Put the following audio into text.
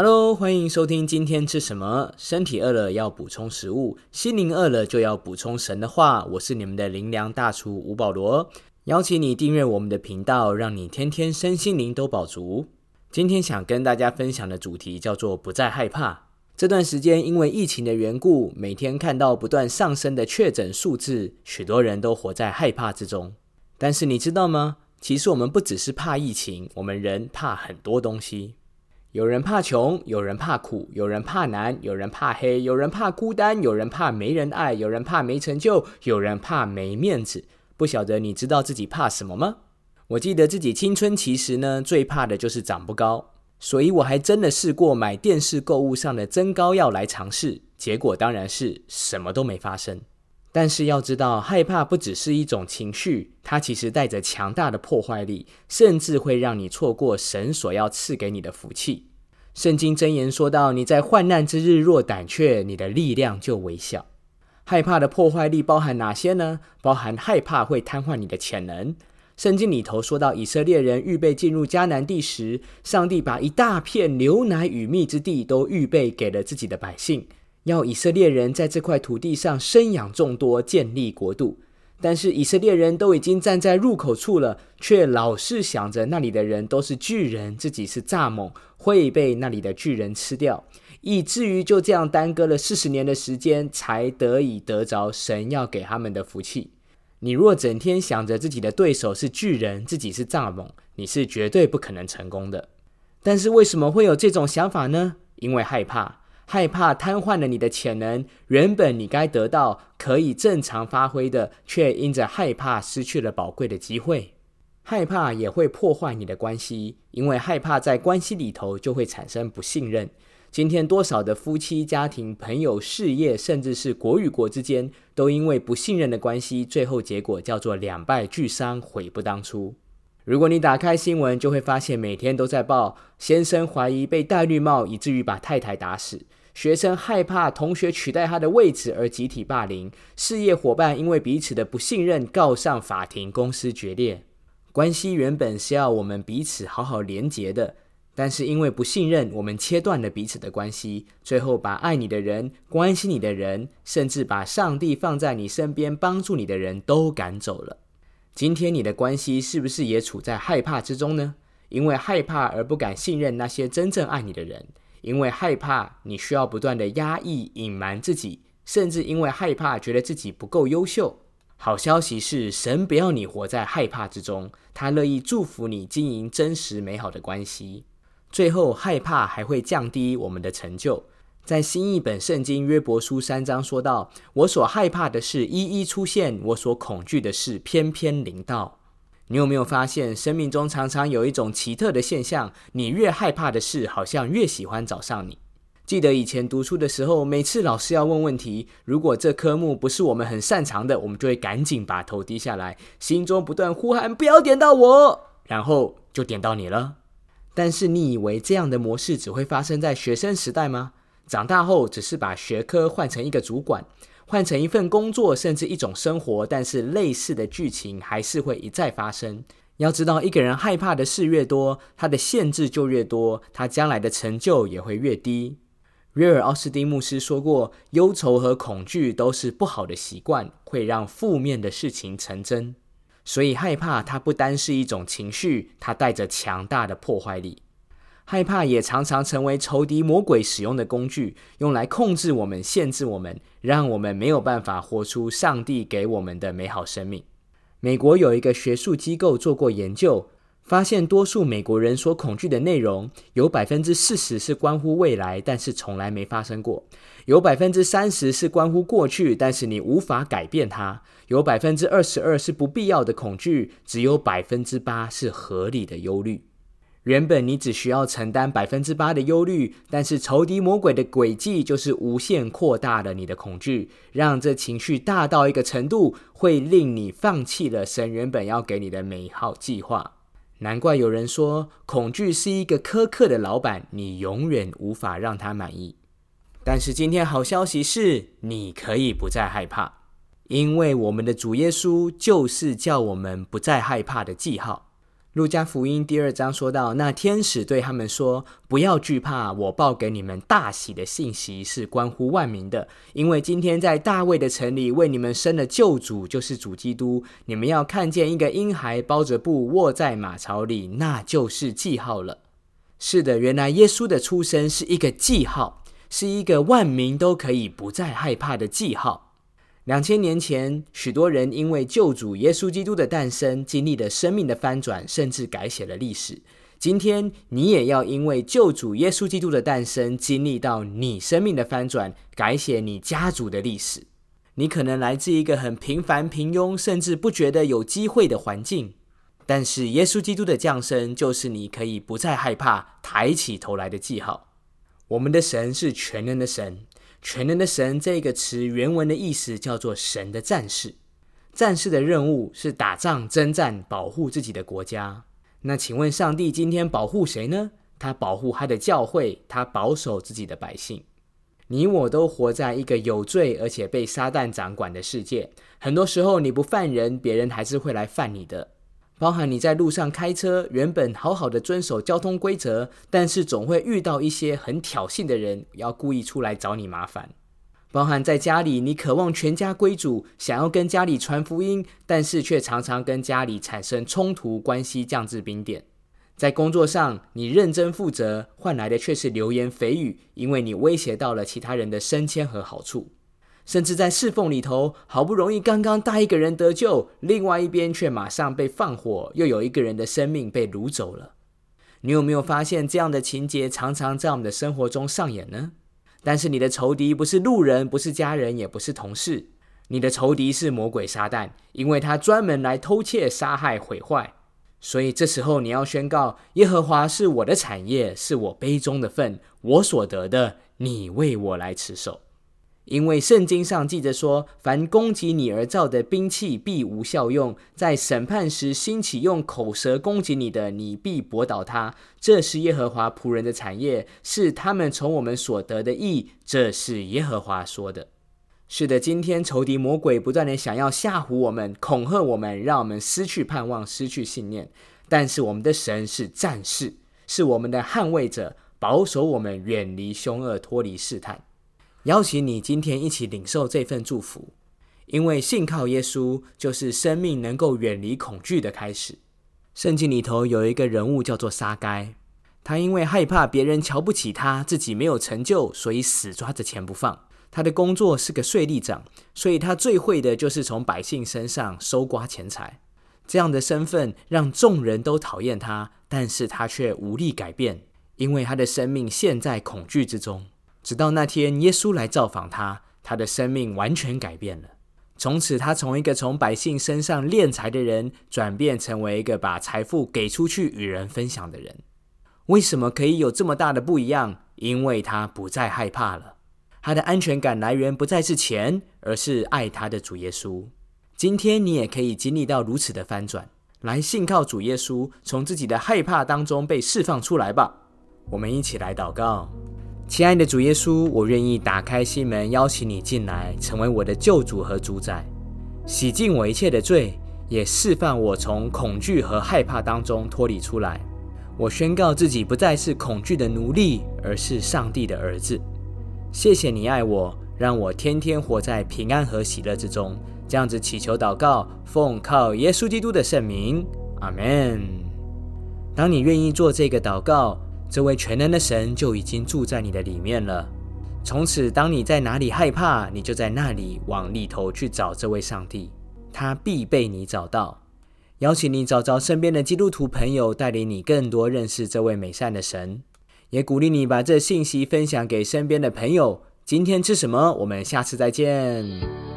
Hello，欢迎收听今天吃什么？身体饿了要补充食物，心灵饿了就要补充神的话。我是你们的灵粮大厨吴保罗，邀请你订阅我们的频道，让你天天身心灵都饱足。今天想跟大家分享的主题叫做不再害怕。这段时间因为疫情的缘故，每天看到不断上升的确诊数字，许多人都活在害怕之中。但是你知道吗？其实我们不只是怕疫情，我们人怕很多东西。有人怕穷，有人怕苦，有人怕难，有人怕黑，有人怕孤单，有人怕没人爱，有人怕没成就，有人怕没面子。不晓得你知道自己怕什么吗？我记得自己青春期时呢，最怕的就是长不高，所以我还真的试过买电视购物上的增高药来尝试，结果当然是什么都没发生。但是要知道，害怕不只是一种情绪，它其实带着强大的破坏力，甚至会让你错过神所要赐给你的福气。圣经箴言说到：“你在患难之日若胆怯，你的力量就微小。”害怕的破坏力包含哪些呢？包含害怕会瘫痪你的潜能。圣经里头说到，以色列人预备进入迦南地时，上帝把一大片牛奶与蜜之地都预备给了自己的百姓。要以色列人在这块土地上生养众多，建立国度。但是以色列人都已经站在入口处了，却老是想着那里的人都是巨人，自己是蚱蜢，会被那里的巨人吃掉，以至于就这样耽搁了四十年的时间，才得以得着神要给他们的福气。你若整天想着自己的对手是巨人，自己是蚱蜢，你是绝对不可能成功的。但是为什么会有这种想法呢？因为害怕。害怕瘫痪了你的潜能，原本你该得到可以正常发挥的，却因着害怕失去了宝贵的机会。害怕也会破坏你的关系，因为害怕在关系里头就会产生不信任。今天多少的夫妻、家庭、朋友、事业，甚至是国与国之间，都因为不信任的关系，最后结果叫做两败俱伤，悔不当初。如果你打开新闻，就会发现每天都在报先生怀疑被戴绿帽，以至于把太太打死。学生害怕同学取代他的位置而集体霸凌，事业伙伴因为彼此的不信任告上法庭，公司决裂。关系原本是要我们彼此好好连结的，但是因为不信任，我们切断了彼此的关系，最后把爱你的人、关心你的人，甚至把上帝放在你身边帮助你的人都赶走了。今天你的关系是不是也处在害怕之中呢？因为害怕而不敢信任那些真正爱你的人。因为害怕，你需要不断的压抑、隐瞒自己，甚至因为害怕，觉得自己不够优秀。好消息是，神不要你活在害怕之中，他乐意祝福你经营真实美好的关系。最后，害怕还会降低我们的成就。在新一本圣经约伯书三章说到：“我所害怕的事一一出现，我所恐惧的事偏偏临到。”你有没有发现，生命中常常有一种奇特的现象？你越害怕的事，好像越喜欢找上你。记得以前读书的时候，每次老师要问问题，如果这科目不是我们很擅长的，我们就会赶紧把头低下来，心中不断呼喊：“不要点到我！”然后就点到你了。但是你以为这样的模式只会发生在学生时代吗？长大后只是把学科换成一个主管。换成一份工作，甚至一种生活，但是类似的剧情还是会一再发生。要知道，一个人害怕的事越多，他的限制就越多，他将来的成就也会越低。瑞尔·奥斯丁牧师说过：“忧愁和恐惧都是不好的习惯，会让负面的事情成真。所以，害怕它不单是一种情绪，它带着强大的破坏力。”害怕也常常成为仇敌魔鬼使用的工具，用来控制我们、限制我们，让我们没有办法活出上帝给我们的美好生命。美国有一个学术机构做过研究，发现多数美国人所恐惧的内容，有百分之四十是关乎未来，但是从来没发生过；有百分之三十是关乎过去，但是你无法改变它；有百分之二十二是不必要的恐惧，只有百分之八是合理的忧虑。原本你只需要承担百分之八的忧虑，但是仇敌魔鬼的诡计就是无限扩大了你的恐惧，让这情绪大到一个程度，会令你放弃了神原本要给你的美好计划。难怪有人说，恐惧是一个苛刻的老板，你永远无法让他满意。但是今天好消息是，你可以不再害怕，因为我们的主耶稣就是叫我们不再害怕的记号。路加福音第二章说到，那天使对他们说：“不要惧怕，我报给你们大喜的信息是关乎万民的，因为今天在大卫的城里为你们生了救主，就是主基督。你们要看见一个婴孩包着布卧在马槽里，那就是记号了。”是的，原来耶稣的出生是一个记号，是一个万民都可以不再害怕的记号。两千年前，许多人因为救主耶稣基督的诞生，经历了生命的翻转，甚至改写了历史。今天，你也要因为救主耶稣基督的诞生，经历到你生命的翻转，改写你家族的历史。你可能来自一个很平凡、平庸，甚至不觉得有机会的环境，但是耶稣基督的降生，就是你可以不再害怕、抬起头来的记号。我们的神是全能的神。全能的神这个词原文的意思叫做神的战士。战士的任务是打仗、征战、保护自己的国家。那请问，上帝今天保护谁呢？他保护他的教会，他保守自己的百姓。你我都活在一个有罪而且被撒旦掌管的世界。很多时候，你不犯人，别人还是会来犯你的。包含你在路上开车，原本好好的遵守交通规则，但是总会遇到一些很挑衅的人，要故意出来找你麻烦。包含在家里，你渴望全家归主，想要跟家里传福音，但是却常常跟家里产生冲突，关系降至冰点。在工作上，你认真负责，换来的却是流言蜚语，因为你威胁到了其他人的升迁和好处。甚至在侍奉里头，好不容易刚刚带一个人得救，另外一边却马上被放火，又有一个人的生命被掳走了。你有没有发现这样的情节常常在我们的生活中上演呢？但是你的仇敌不是路人，不是家人，也不是同事，你的仇敌是魔鬼撒旦，因为他专门来偷窃、杀害、毁坏。所以这时候你要宣告：耶和华是我的产业，是我杯中的份，我所得的，你为我来持守。因为圣经上记着说，凡攻击你而造的兵器必无效用，在审判时兴起用口舌攻击你的，你必驳倒他。这是耶和华仆人的产业，是他们从我们所得的益。这是耶和华说的。是的，今天仇敌魔鬼不断的想要吓唬我们、恐吓我们，让我们失去盼望、失去信念。但是我们的神是战士，是我们的捍卫者，保守我们远离凶恶，脱离试探。邀请你今天一起领受这份祝福，因为信靠耶稣就是生命能够远离恐惧的开始。圣经里头有一个人物叫做沙该，他因为害怕别人瞧不起他，自己没有成就，所以死抓着钱不放。他的工作是个税吏长，所以他最会的就是从百姓身上收刮钱财。这样的身份让众人都讨厌他，但是他却无力改变，因为他的生命陷在恐惧之中。直到那天，耶稣来造访他，他的生命完全改变了。从此，他从一个从百姓身上敛财的人，转变成为一个把财富给出去与人分享的人。为什么可以有这么大的不一样？因为他不再害怕了。他的安全感来源不再是钱，而是爱他的主耶稣。今天，你也可以经历到如此的翻转，来信靠主耶稣，从自己的害怕当中被释放出来吧。我们一起来祷告。亲爱的主耶稣，我愿意打开心门，邀请你进来，成为我的救主和主宰，洗净我一切的罪，也释放我从恐惧和害怕当中脱离出来。我宣告自己不再是恐惧的奴隶，而是上帝的儿子。谢谢你爱我，让我天天活在平安和喜乐之中。这样子祈求祷告，奉靠耶稣基督的圣名，阿门。当你愿意做这个祷告。这位全能的神就已经住在你的里面了。从此，当你在哪里害怕，你就在那里往里头去找这位上帝，他必被你找到。邀请你找找身边的基督徒朋友，带领你更多认识这位美善的神，也鼓励你把这信息分享给身边的朋友。今天吃什么？我们下次再见。